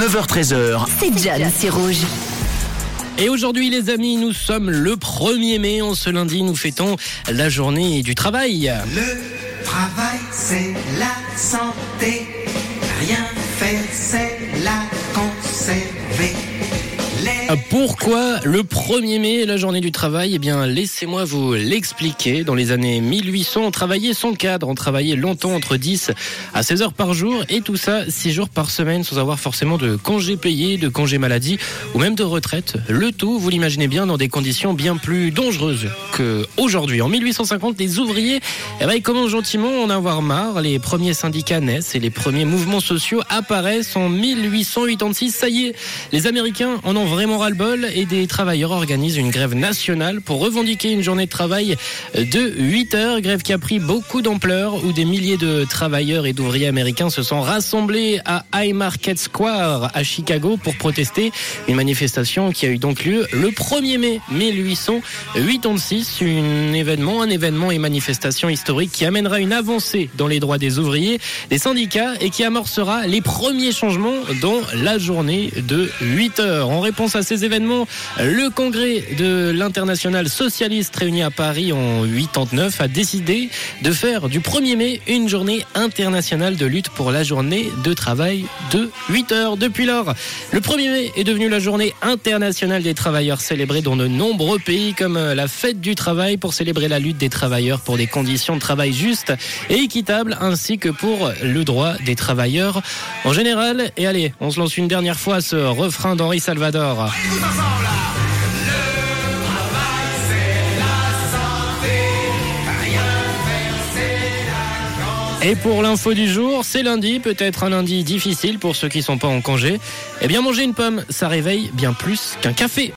9h13h. C'est John, c'est rouge. Et aujourd'hui les amis, nous sommes le 1er mai. En ce lundi, nous fêtons la journée du travail. Le travail, c'est la santé. Rien faire, c'est la conserver. Les Pourquoi le 1er mai est la journée du travail? Eh bien, laissez-moi vous l'expliquer. Dans les années 1800, on travaillait sans cadre, on travaillait longtemps entre 10 à 16 heures par jour et tout ça 6 jours par semaine sans avoir forcément de congés payés, de congés maladie ou même de retraite. Le tout, vous l'imaginez bien, dans des conditions bien plus dangereuses qu'aujourd'hui. En 1850, les ouvriers eh ben, ils commencent gentiment à en avoir marre. Les premiers syndicats naissent et les premiers mouvements sociaux apparaissent en 1886. Ça y est, les Américains en ont vraiment et des travailleurs organisent une grève nationale pour revendiquer une journée de travail de 8 heures. Grève qui a pris beaucoup d'ampleur où des milliers de travailleurs et d'ouvriers américains se sont rassemblés à High Market Square à Chicago pour protester. Une manifestation qui a eu donc lieu le 1er mai 1886. Un événement, un événement et manifestation historique qui amènera une avancée dans les droits des ouvriers, des syndicats et qui amorcera les premiers changements dans la journée de 8 heures. En réponse à ces événements, le congrès de l'international socialiste réuni à Paris en 89 a décidé de faire du 1er mai une journée internationale de lutte pour la journée de travail de 8 heures. Depuis lors, le 1er mai est devenu la journée internationale des travailleurs célébrée dans de nombreux pays comme la fête du travail pour célébrer la lutte des travailleurs pour des conditions de travail justes et équitables ainsi que pour le droit des travailleurs en général. Et allez, on se lance une dernière fois ce refrain d'Henri Salvador. Et pour l'info du jour, c'est lundi, peut-être un lundi difficile pour ceux qui sont pas en congé. Eh bien, manger une pomme, ça réveille bien plus qu'un café.